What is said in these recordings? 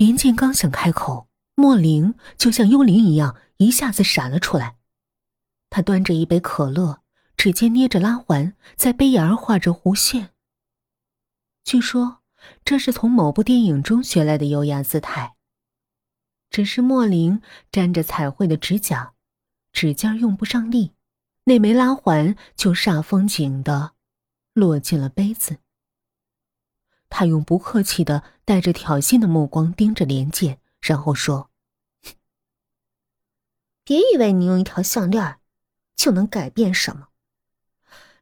林静刚想开口，莫林就像幽灵一样一下子闪了出来。他端着一杯可乐，指尖捏着拉环，在杯沿画着弧线。据说这是从某部电影中学来的优雅姿态。只是莫林沾着彩绘的指甲，指尖用不上力，那枚拉环就煞风景的落进了杯子。他用不客气的、带着挑衅的目光盯着连剑，然后说：“别以为你用一条项链就能改变什么。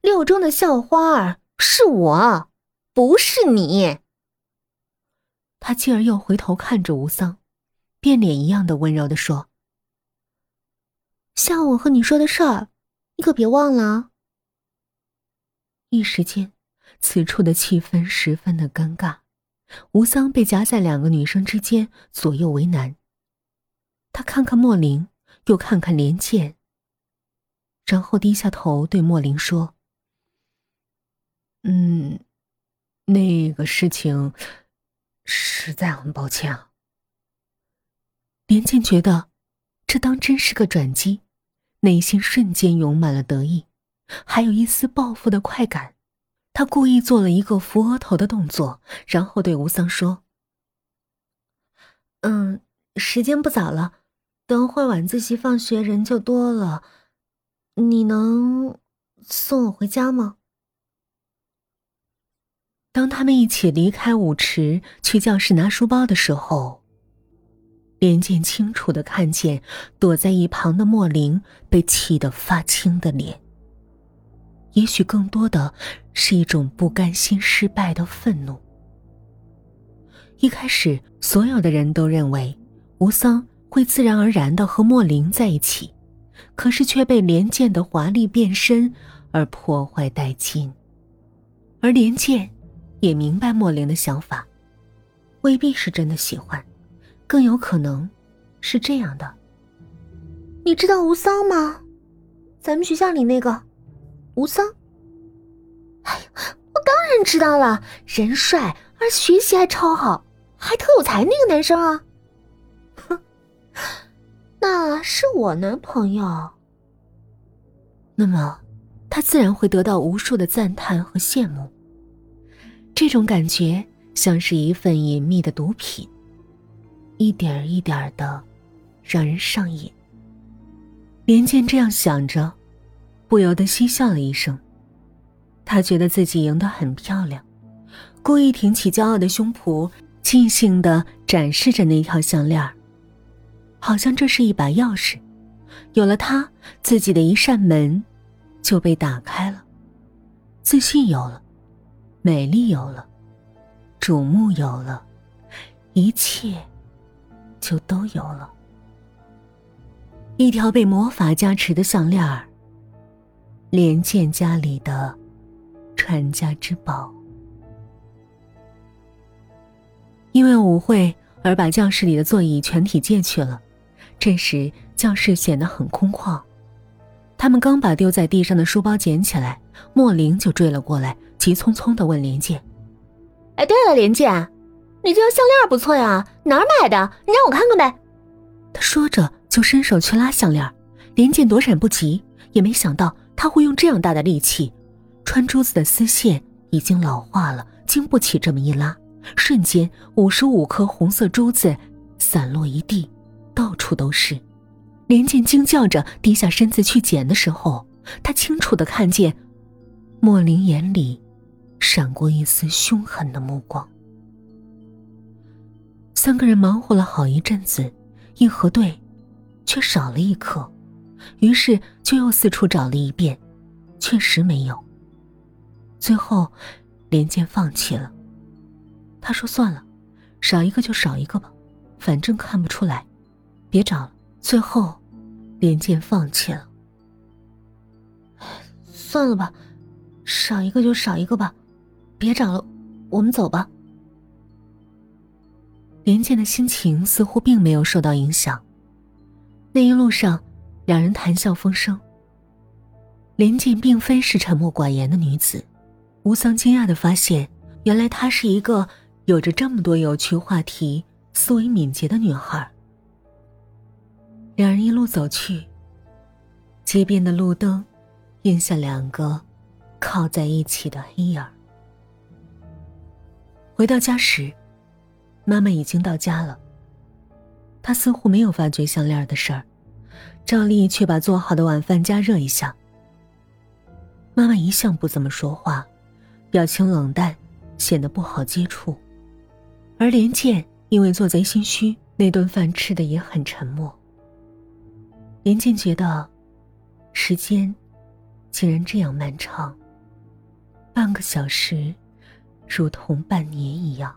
六中的校花儿是我，不是你。”他继而又回头看着吴桑。变脸一样的温柔的说：“下午我和你说的事儿，你可别忘了啊。”一时间，此处的气氛十分的尴尬，吴桑被夹在两个女生之间，左右为难。他看看莫林，又看看连剑，然后低下头对莫林说：“嗯，那个事情，实在很抱歉啊。”连剑觉得，这当真是个转机，内心瞬间涌满了得意，还有一丝报复的快感。他故意做了一个扶额头的动作，然后对吴桑说：“嗯，时间不早了，等会晚自习放学人就多了，你能送我回家吗？”当他们一起离开舞池去教室拿书包的时候。连剑清楚的看见躲在一旁的莫林被气得发青的脸。也许更多的是一种不甘心失败的愤怒。一开始，所有的人都认为吴桑会自然而然的和莫林在一起，可是却被连剑的华丽变身而破坏殆尽。而连剑也明白莫林的想法，未必是真的喜欢。更有可能是这样的。你知道吴桑吗？咱们学校里那个吴桑。哎呀，我当然知道了，人帅而学习还超好，还特有才那个男生啊。哼，那是我男朋友。那么，他自然会得到无数的赞叹和羡慕。这种感觉像是一份隐秘的毒品。一点一点的，让人上瘾。连剑这样想着，不由得嬉笑了一声。他觉得自己赢得很漂亮，故意挺起骄傲的胸脯，尽兴的展示着那条项链好像这是一把钥匙，有了它，自己的一扇门就被打开了，自信有了，美丽有了，瞩目有了，一切。就都有了，一条被魔法加持的项链，连剑家里的传家之宝。因为舞会而把教室里的座椅全体借去了，这时教室显得很空旷。他们刚把丢在地上的书包捡起来，莫林就追了过来，急匆匆的问连剑：“哎，对了，连剑。”你这条项链不错呀，哪儿买的？你让我看看呗。他说着就伸手去拉项链，连剑躲闪不及，也没想到他会用这样大的力气。穿珠子的丝线已经老化了，经不起这么一拉。瞬间，五十五颗红色珠子散落一地，到处都是。连剑惊叫着低下身子去捡的时候，他清楚的看见莫林眼里闪过一丝凶狠的目光。三个人忙活了好一阵子，一核对，却少了一颗，于是就又四处找了一遍，确实没有。最后，连剑放弃了。他说：“算了，少一个就少一个吧，反正看不出来，别找了。”最后，连剑放弃了。算了吧，少一个就少一个吧，别找了，我们走吧。连剑的心情似乎并没有受到影响。那一路上，两人谈笑风生。连剑并非是沉默寡言的女子，吴桑惊讶的发现，原来她是一个有着这么多有趣话题思维敏捷的女孩。两人一路走去。街边的路灯，映下两个靠在一起的黑影。回到家时，妈妈已经到家了。她似乎没有发觉项链的事儿，照例却把做好的晚饭加热一下。妈妈一向不怎么说话，表情冷淡，显得不好接触。而连健因为做贼心虚，那顿饭吃的也很沉默。连健觉得。时间，竟然这样漫长。半个小时，如同半年一样。